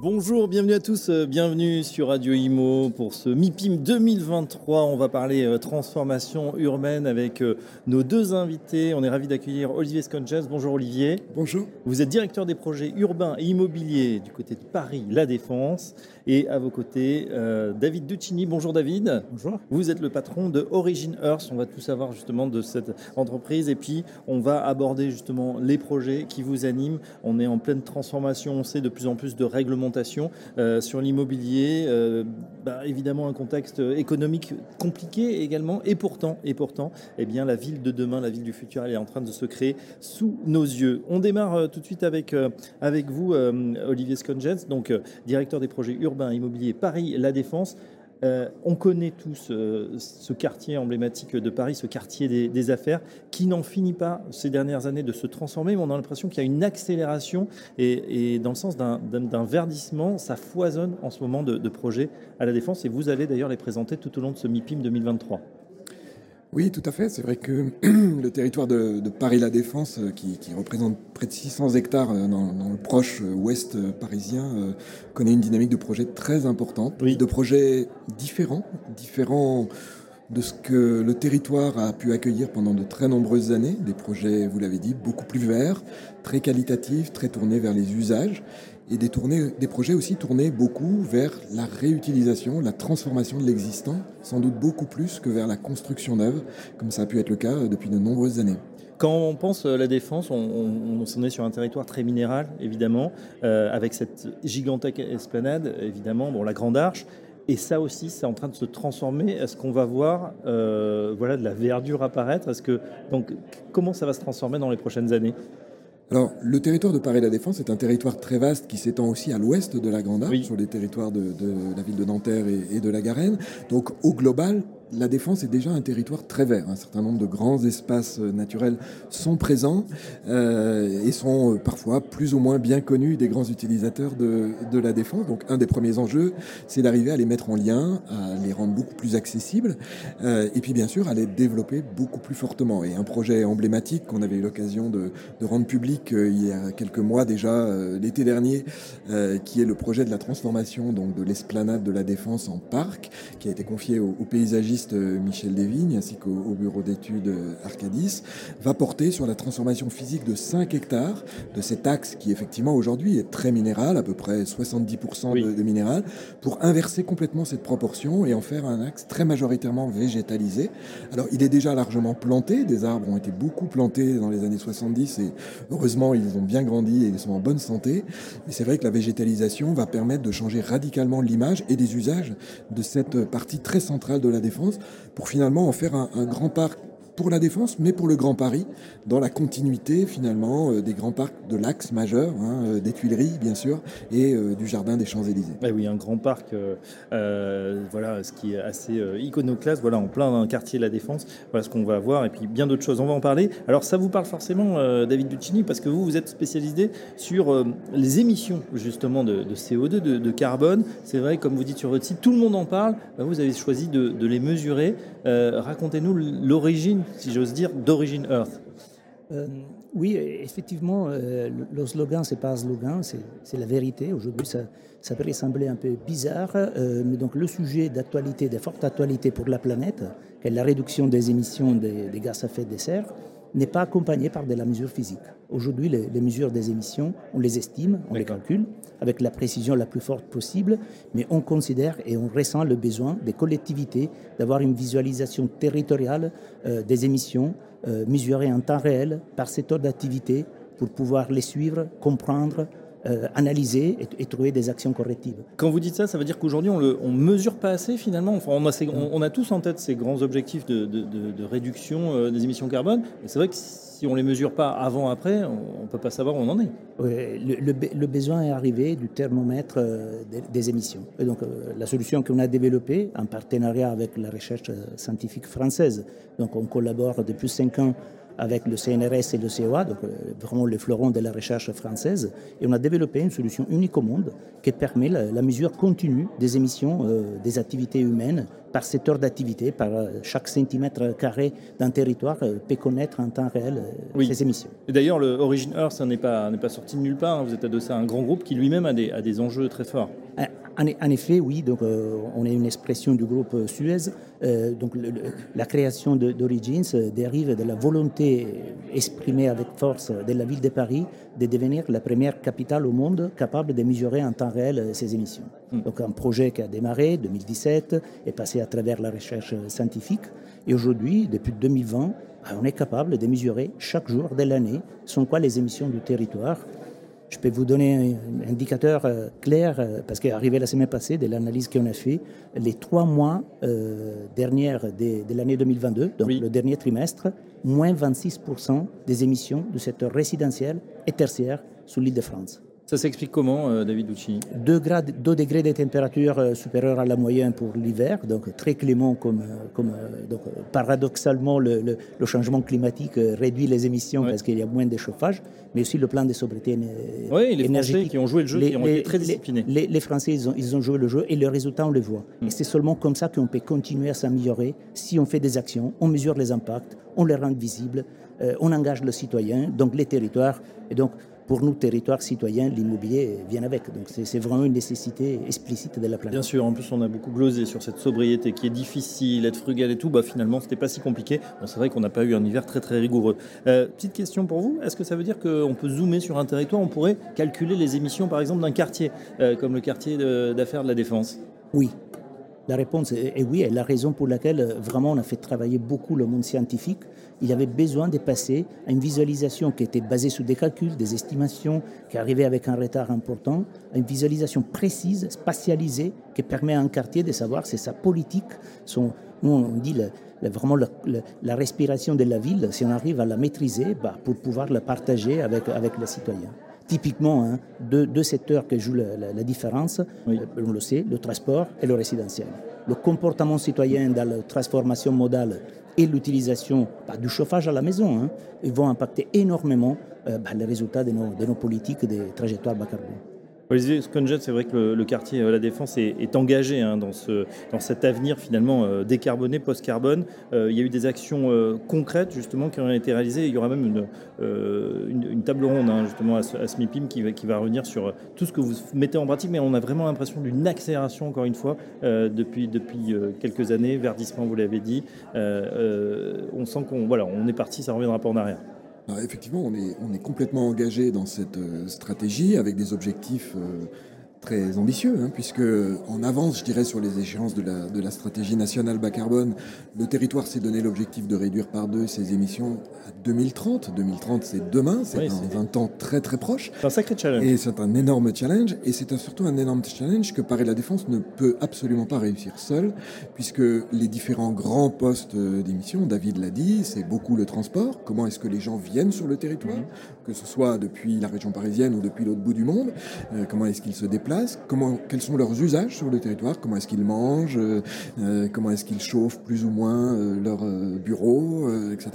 Bonjour, bienvenue à tous, euh, bienvenue sur Radio Imo pour ce MIPIM 2023. On va parler euh, transformation urbaine avec euh, nos deux invités. On est ravi d'accueillir Olivier Sconches. Bonjour Olivier. Bonjour. Vous êtes directeur des projets urbains et immobiliers du côté de Paris La Défense. Et à vos côtés, David Duccini. Bonjour David. Bonjour. Vous êtes le patron de Origin Earth. On va tout savoir justement de cette entreprise. Et puis, on va aborder justement les projets qui vous animent. On est en pleine transformation. On sait de plus en plus de règlements euh, sur l'immobilier. Euh, bah, évidemment, un contexte économique compliqué également. Et pourtant, et pourtant eh bien, la ville de demain, la ville du futur, elle est en train de se créer sous nos yeux. On démarre euh, tout de suite avec, avec vous, Olivier Scongens, donc directeur des projets urbains immobiliers Paris La Défense. Euh, on connaît tous euh, ce quartier emblématique de Paris, ce quartier des, affaires, qui n'en finit pas ces dernières années de se transformer, mais on a l'impression qu'il y a une accélération et, dans le sens d'un verdissement, ça foisonne en ce moment de, de projets à la défense et vous allez d'ailleurs les présenter tout au long de ce MIPIM 2023. Oui, tout à fait. C'est vrai que le territoire de, Paris-La Défense, euh, qui, représente près de 600 hectares euh, dans, le proche euh, ouest parisien, connaît une dynamique de projets très importante, de projets différents, différents de ce que le territoire a pu accueillir pendant de très nombreuses années, des projets, vous l'avez dit, beaucoup plus verts, très qualitatifs, très tournés vers les usages, et des, des projets aussi tournés beaucoup vers la réutilisation, la transformation de l'existant, sans doute beaucoup plus que vers la construction neuve, comme ça a pu être le cas depuis de nombreuses années. Quand on pense à la défense, on, on, est sur un territoire très minéral, évidemment, euh, avec cette gigantesque esplanade, évidemment, bon, la Grande Arche. Et ça aussi, c'est en train de se transformer. Est-ce qu'on va voir euh, voilà, de la verdure apparaître? Que, donc, Comment ça va se transformer dans les prochaines années? Alors, le territoire de Paris-la Défense est un territoire très vaste qui s'étend aussi à l'ouest de la Grande Arche, sur les territoires de, la ville de Nanterre et, et de la Garenne. Donc, au global, la Défense est déjà un territoire très vert. Un certain nombre de grands espaces euh, naturels sont présents euh, et sont euh, parfois plus ou moins bien connus des grands utilisateurs de, la Défense. Donc un des premiers enjeux, c'est d'arriver à les mettre en lien, à les rendre beaucoup plus accessibles et puis bien sûr à les développer beaucoup plus fortement. Et un projet emblématique qu'on avait eu l'occasion de, rendre public il y a quelques mois déjà, l'été dernier, qui est le projet de la transformation donc, de l'esplanade de la Défense en parc, qui a été confié aux paysagistes euh, Michel Desvignes ainsi qu'au bureau d'études euh, Arcadis, va porter sur la transformation physique de 5 hectares de cet axe qui effectivement aujourd'hui est très minéral, à peu près 70% de, minéral, pour inverser complètement cette proportion et en faire un axe très majoritairement végétalisé. Alors il est déjà largement planté, des arbres ont été beaucoup plantés dans les années 70 et heureusement ils ont bien grandi et ils sont en bonne santé. Mais c'est vrai que la végétalisation va permettre de changer radicalement l'image et des usages de cette partie très centrale de la défense pour finalement en faire un, grand parc pour la Défense, mais pour le Grand Paris, dans la continuité finalement euh, des grands parcs de l'axe majeur, hein, euh, des Tuileries bien sûr, et euh, du Jardin des Champs-Élysées. oui, un grand parc, voilà, ce qui est assez iconoclaste, voilà, en plein quartier de la Défense, voilà ce qu'on va voir, et puis bien d'autres choses, on va en parler. Alors ça vous parle forcément, David Duccini, parce que vous, vous êtes spécialisé sur les émissions justement de, CO2, de, carbone. C'est vrai, comme vous dites sur votre site, tout le monde en parle, bah, vous avez choisi de les mesurer. Racontez-nous l'origine si j'ose dire, d'origine Earth. Euh, oui, effectivement, euh, le slogan, c'est pas un slogan, c'est la vérité. Aujourd'hui, ça, ça peut sembler un peu bizarre, euh, mais donc le sujet d'actualité, de forte actualité pour la planète, qui est la réduction des émissions des, des gaz à effet de serre, n'est pas accompagné par de la mesure physique. Aujourd'hui, les, mesures des émissions, on les estime, on les calcule avec la précision la plus forte possible, mais on considère et on ressent le besoin des collectivités d'avoir une visualisation territoriale euh, des émissions euh, mesurées en temps réel par secteur d'activité pour pouvoir les suivre, comprendre, euh, analyser et, trouver des actions correctives. Quand vous dites ça, ça veut dire qu'aujourd'hui on ne mesure pas assez finalement? Enfin, on, a on, a tous en tête ces grands objectifs de, réduction euh, des émissions carbone. Et c'est vrai que si on ne les mesure pas avant, après, on ne peut pas savoir où on en est. le, besoin est arrivé du thermomètre euh, des, émissions. Et donc la solution qu'on a développée en partenariat avec la recherche scientifique française, donc on collabore depuis cinq ans avec le CNRS et le COA, donc vraiment le fleuron de la recherche française, et on a développé une solution unique au monde qui permet la, mesure continue des émissions des activités humaines par secteur d'activité, par chaque centimètre carré d'un territoire peut connaître en temps réel ces émissions. Et d'ailleurs, le Origin Earth, n'est pas, pas sorti de nulle part. Hein. Vous êtes adossé à un grand groupe qui lui-même a des, a des enjeux très forts. En, effet, oui, donc, euh, on est une expression du groupe euh, Suez. Euh, donc, la création d'Origins dérive de la volonté exprimée avec force de la ville de Paris de devenir la première capitale au monde capable de mesurer en temps réel ses émissions. Hmm. Donc, un projet qui a démarré en 2017 est passé à travers la recherche scientifique. Et aujourd'hui, depuis 2020, bah, on est capable de mesurer chaque jour de l'année sont quoi les émissions du territoire je peux vous donner un indicateur euh, clair, euh, parce qu'arrivé la semaine passée, de l'analyse qu'on a fait, les trois mois euh, derniers de, l'année 2022, donc le dernier trimestre, moins 26% des émissions du secteur résidentiel et tertiaire sur l'île de France. Ça s'explique comment, euh, David Ducci 2, degrés de température euh, supérieurs à la moyenne pour l'hiver, donc très clément comme, euh, comme donc, paradoxalement le, le, changement climatique réduit les émissions parce qu'il y a moins de chauffage, mais aussi le plan de sobriété les Français qui ont joué le jeu, qui ont été très disciplinés. Les, Français, ils ont, ils ont, joué le jeu et le résultat, on le voit. Hmm. Et c'est seulement comme ça qu'on peut continuer à s'améliorer si on fait des actions, on mesure les impacts, on les rend visibles, on engage le citoyen, donc les territoires. Et donc, pour nous, territoires citoyens, l'immobilier vient avec. Donc c'est vraiment une nécessité explicite de la planète. Bien sûr, en plus on a beaucoup glosé sur cette sobriété qui est difficile, être frugal et tout. Bah, finalement, c'était pas si compliqué. Bon, c'est vrai qu'on n'a pas eu un hiver très très rigoureux. Euh, petite question pour vous, est-ce que ça veut dire qu'on peut zoomer sur un territoire, on pourrait calculer les émissions par exemple d'un quartier, euh, comme le quartier d'affaires de la Défense? Oui, la réponse est, oui, et la raison pour laquelle euh, vraiment on a fait travailler beaucoup le monde scientifique, il avait besoin de passer à une visualisation qui était basée sur des calculs, des estimations, qui arrivaient avec un retard important, à une visualisation précise, spatialisée, qui permet à un quartier de savoir si sa politique, on dit vraiment la, respiration de la ville, si on arrive à la maîtriser, bah, pour pouvoir la partager avec les citoyens typiquement hein, deux, secteurs qui jouent la, différence, euh, on le sait, le transport et le résidentiel. Le comportement citoyen dans la transformation modale et l'utilisation bah, du chauffage à la maison hein, ils vont impacter énormément euh, bah, les résultats de nos, de nos politiques de trajectoires bas carbone. Olivier Sconjet, c'est vrai que le, quartier euh, La Défense est, engagé hein, dans, ce, dans cet avenir finalement euh, décarboné, post-carbone. Euh, il y a eu des actions concrètes justement qui ont été réalisées. Il y aura même une, table ronde hein, justement à, SMIPIM qui va, qui va revenir sur tout ce que vous mettez en pratique, mais on a vraiment l'impression d'une accélération encore une fois depuis, depuis quelques années. Verdissement, vous l'avez dit. on sent qu'on voilà, on est parti, ça ne reviendra pas en arrière. Bah, effectivement, on est, on est complètement engagé dans cette euh, stratégie avec des objectifs euh, très ambitieux, hein, puisque en avance, je dirais, sur les échéances de la, de la stratégie nationale bas carbone, le territoire s'est donné l'objectif de réduire par deux ses émissions à 2030. 2030, c'est demain, c'est dans un temps très très proche. C'est un sacré challenge. Et c'est un énorme challenge, et c'est surtout un énorme challenge que Paris La Défense ne peut absolument pas réussir seul, puisque les différents grands postes d'émissions, David l'a dit, c'est beaucoup le transport. Comment est-ce que les gens viennent sur le territoire, mhm. que ce soit depuis la région parisienne ou depuis l'autre bout du monde, euh, comment est-ce qu'ils se déplacent comment, quels sont leurs usages sur le territoire, comment est-ce qu'ils mangent, euh, euh, comment est-ce qu'ils chauffent plus ou moins euh, leur bureau, etc.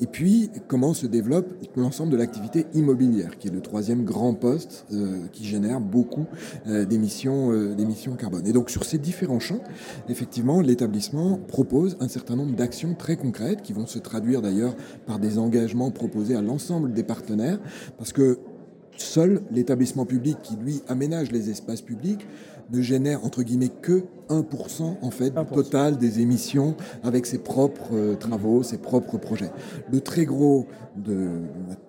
Et puis, comment se développe l'ensemble de l'activité immobilière, qui est le troisième grand poste qui génère beaucoup d'émissions, d'émissions carbone. Et donc, sur ces différents champs, effectivement, l'établissement propose un certain nombre d'actions très concrètes qui vont se traduire d'ailleurs par des engagements proposés à l'ensemble des partenaires, parce que Seul l'établissement public qui, lui, aménage les espaces publics ne génère, entre guillemets, que 1% en fait du total des émissions avec ses propres euh, travaux, ses propres projets. Le très gros, de,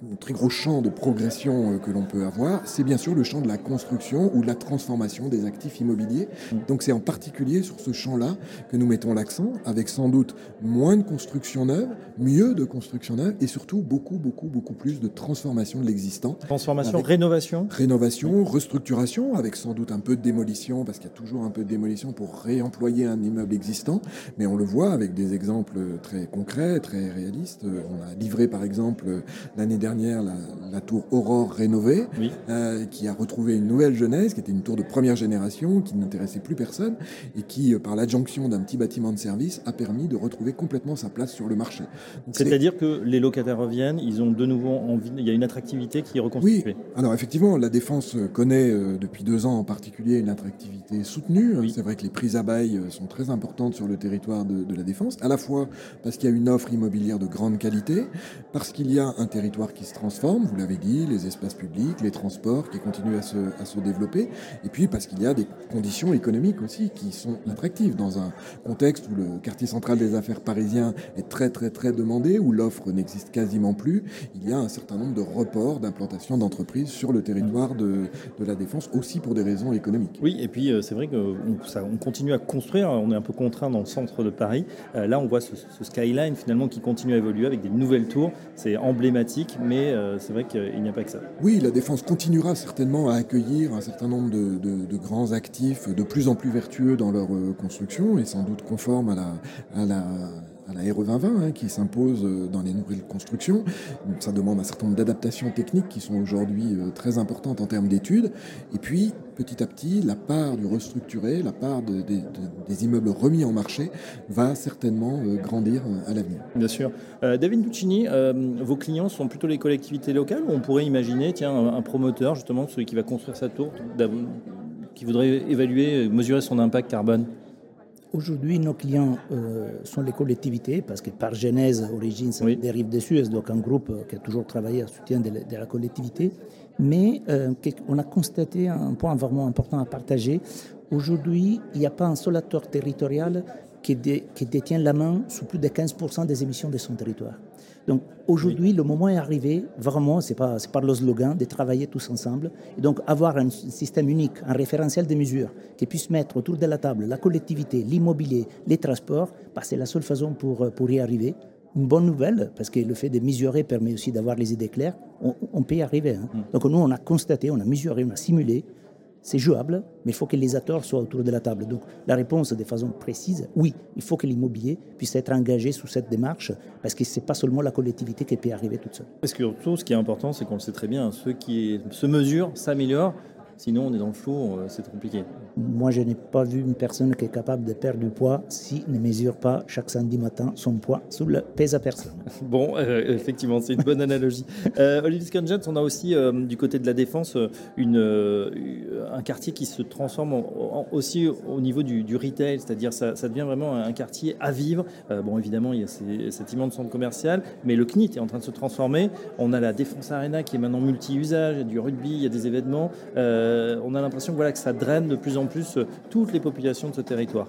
le très gros champ de progression euh, que l'on peut avoir, c'est bien sûr le champ de la construction ou de la transformation des actifs immobiliers. Mm. Donc c'est en particulier sur ce champ-là que nous mettons l'accent, avec sans doute moins de construction neuve, mieux de construction neuve et surtout beaucoup, beaucoup, beaucoup plus de transformation de l'existant. Transformation, rénovation? Rénovation, restructuration, avec sans doute un peu de démolition, parce qu'il y a toujours un peu de démolition pour réemployer un immeuble existant, mais on le voit avec des exemples très concrets, très réalistes. On a livré par exemple l'année dernière la tour Aurore rénovée, euh, qui a retrouvé une nouvelle jeunesse, qui était une tour de première génération, qui n'intéressait plus personne, et qui, par l'adjonction d'un petit bâtiment de service, a permis de retrouver complètement sa place sur le marché. C'est-à-dire que les locataires reviennent, ils ont de nouveau envie, il y a une attractivité qui est reconstituée. Oui, alors effectivement, la Défense connaît depuis deux ans en particulier une attractivité soutenue. C'est vrai que les prises à bail sont très importantes sur le territoire de, la Défense, à la fois parce qu'il y a une offre immobilière de grande qualité, parce qu'il y a un territoire qui se transforme, vous l'avez dit, les espaces publics, les transports qui continuent à se, développer, et puis parce qu'il y a des conditions économiques aussi qui sont attractives dans un contexte où le quartier central des affaires parisien est très très très demandé, où l'offre n'existe quasiment plus, il y a un certain nombre de reports d'implantation d'entreprises sur le territoire de, de, la Défense, aussi pour des raisons économiques. Oui, et puis euh, c'est vrai qu'on on continue à construire, on est un peu contraint dans le centre de Paris, euh, là on voit ce, skyline finalement qui continue à évoluer avec des nouvelles tours. C'est emblématique, mais euh, c'est vrai qu'il n'y a pas que ça. Oui, la défense continuera certainement à accueillir un certain nombre de, grands actifs de plus en plus vertueux dans leur euh, construction et sans doute conformes à la à la RE 2020 hein, qui s'impose euh, dans les nouvelles constructions. Ça demande un certain nombre d'adaptations techniques qui sont aujourd'hui très importantes en termes d'études. Et puis, petit à petit, la part du restructuré, la part des immeubles remis en marché va certainement euh, grandir euh, à l'avenir. Bien sûr. Euh, David Duccini, vos clients sont plutôt les collectivités locales ou on pourrait imaginer tiens, un, promoteur, justement, celui qui va construire sa tour, qui voudrait évaluer, mesurer son impact carbone? Aujourd'hui, nos clients sont les collectivités, parce que par genèse, origine, ça dérive des Suez, donc un groupe qui a toujours travaillé à soutien de la collectivité mais euh, on a constaté un point vraiment important à partager. Aujourd'hui, il n'y a pas un seul acteur territorial qui, détient la main sur plus de 15% des émissions de son territoire. Donc aujourd'hui, le moment est arrivé, vraiment, ce n'est pas, pas le slogan, de travailler tous ensemble. Et donc avoir un système unique, un référentiel de mesures qui puisse mettre autour de la table la collectivité, l'immobilier, les transports, bah, c'est la seule façon pour, pour y arriver une bonne nouvelle, parce que le fait de mesurer permet aussi d'avoir les idées claires, on, peut y arriver. Hein. Mm. Donc nous, on a constaté, on a mesuré, on a simulé, c'est jouable, mais il faut que les acteurs soient autour de la table. Donc la réponse de façon précise, oui, il faut que l'immobilier puisse être engagé sous cette démarche, parce que ce n'est pas seulement la collectivité qui peut arriver toute seule. Parce que surtout, ce qui est important, c'est qu'on le sait très bien, ceux qui se mesurent s'améliorent, Sinon, on est dans le flou, euh, c'est compliqué. Moi, je n'ai pas vu une personne qui est capable de perdre du poids s'il ne mesure pas chaque samedi matin son poids sous le pèse à personne. bon, euh, effectivement, c'est une bonne analogie. euh, Olivier Scanjens, on a aussi euh, du côté de la défense une, un quartier qui se transforme aussi au niveau du, retail, c'est-à-dire ça, ça devient vraiment un quartier à vivre. bon, évidemment, il y a cet immense centre commercial, mais le CNIT est en train de se transformer. On a la Défense Arena qui est maintenant multi-usage, il y a du rugby, il y a des événements. Euh, on a l'impression voilà, que ça draine de plus en plus euh, toutes les populations de ce territoire.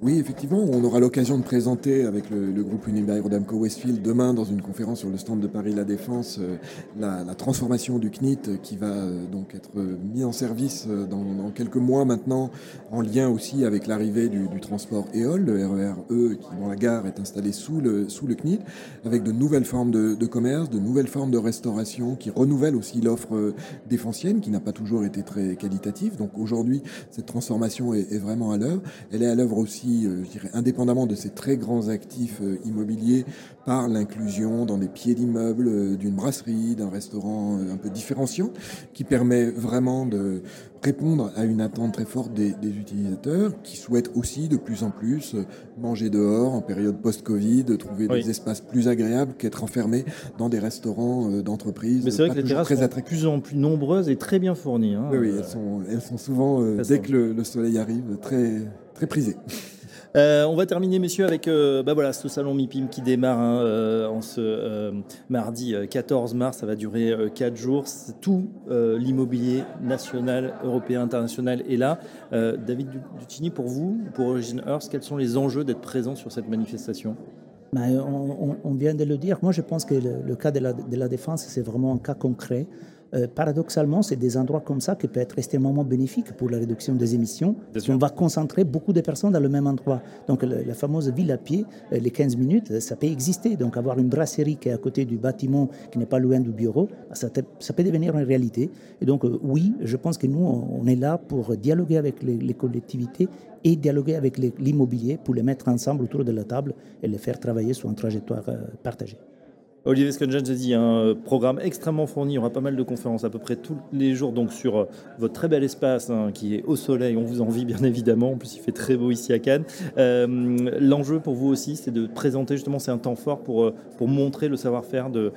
Oui, effectivement, on aura l'occasion de présenter avec le, groupe Unibail Rodamco Westfield demain dans une conférence sur le stand de Paris La Défense euh, la, transformation du CNIT qui va euh, donc être mis en service euh, dans, quelques mois maintenant, en lien aussi avec l'arrivée du, transport EOL, le RER E, qui dont la gare est installée sous le, sous le CNIT, avec de nouvelles formes de, commerce, de nouvelles formes de restauration qui renouvellent aussi l'offre défensienne qui n'a pas toujours été très qualitative. Donc aujourd'hui, cette transformation est, est vraiment à l'œuvre. Elle est à l'œuvre aussi euh, je dirais, indépendamment de ces très grands actifs euh, immobiliers, par l'inclusion dans des pieds d'immeubles euh, d'une brasserie, d'un restaurant un peu différenciant, qui permet vraiment de répondre à une attente très forte des, utilisateurs qui souhaitent aussi de plus en plus manger dehors en période post-Covid, trouver des espaces plus agréables qu'être enfermés dans des restaurants d'entreprise. Mais c'est vrai que les terrasses sont de plus en plus nombreuses et très bien fournies. Hein. Oui, elles, sont, elles sont souvent, dès que le, le, soleil arrive, très, très prisées. Euh, on va terminer, messieurs, avec euh, bah voilà, ce salon MIPIM qui démarre hein, euh, en ce mardi 14 mars. Ça va durer 4 jours. Tout l'immobilier national, européen, international est là. David Ducini, pour vous, pour Origin Earth, quels sont les enjeux d'être présent sur cette manifestation? Bah, on, vient de le dire. Moi, je pense que le, cas de la défense, c'est vraiment un cas concret. Euh, paradoxalement, c'est des endroits comme ça qui peuvent être extrêmement bénéfiques pour la réduction des émissions. On va concentrer beaucoup de personnes dans le même endroit. Donc la, fameuse ville à pied, euh, les 15 minutes, ça peut exister. Donc avoir une brasserie qui est à côté du bâtiment, qui n'est pas loin du bureau, bah, ça, peut devenir une réalité. Et donc euh, oui, je pense que nous, on est là pour dialoguer avec les, collectivités et dialoguer avec l'immobilier pour les mettre ensemble autour de la table et les faire travailler sur une trajectoire partagée. Olivier Sconjan, j'ai dit un programme extrêmement fourni. Il y aura pas mal de conférences à peu près tous les jours donc sur votre très bel espace hein, qui est au soleil. On vous envie bien évidemment. En plus, il fait très beau ici à Cannes. L'enjeu pour vous aussi, c'est de présenter justement, c'est un temps fort pour, pour montrer le savoir-faire de,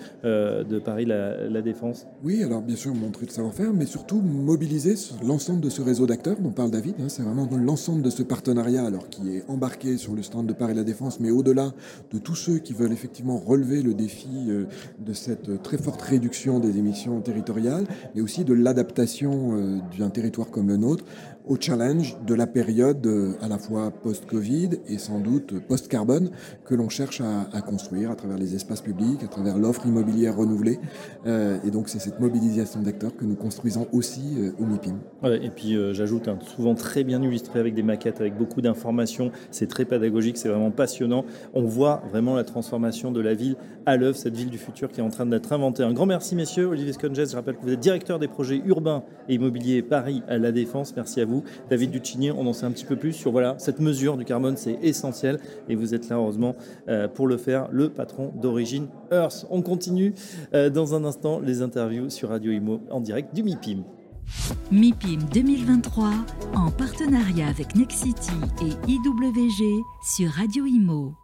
Paris la, Défense. Oui, alors bien sûr montrer le savoir-faire, mais surtout mobiliser l'ensemble de ce réseau d'acteurs dont parle David. Hein. c'est vraiment l'ensemble de ce partenariat qui est embarqué sur le stand de Paris La Défense, mais au-delà de tous ceux qui veulent effectivement relever le défi euh, de cette très forte réduction des émissions territoriales, mais aussi de l'adaptation euh, d'un territoire comme le nôtre au challenge de la période euh, à la fois post-Covid et sans doute post-carbone que l'on cherche à, construire à travers les espaces publics, à travers l'offre immobilière renouvelée. Euh, et donc c'est cette mobilisation d'acteurs que nous construisons aussi euh, au MIPIM. et puis j'ajoute, hein, souvent très bien illustré avec des maquettes, avec beaucoup d'informations. C'est très pédagogique, c'est vraiment passionnant. On voit vraiment la transformation de la ville à l'œuvre, cette ville du futur qui est en train d'être inventée. Un grand merci messieurs. Olivier Sconges, je rappelle que vous êtes directeur des projets urbains et immobiliers Paris à la Défense. Merci à vous. David Duchini, on en sait un petit peu plus sur voilà, cette mesure du carbone, c'est essentiel et vous êtes là heureusement euh, pour le faire, le patron d'origine Earth. On continue euh, dans un instant les interviews sur Radio Imo en direct du MIPIM. MIPIM 2023 en partenariat avec Nexity et IWG sur Radio Imo.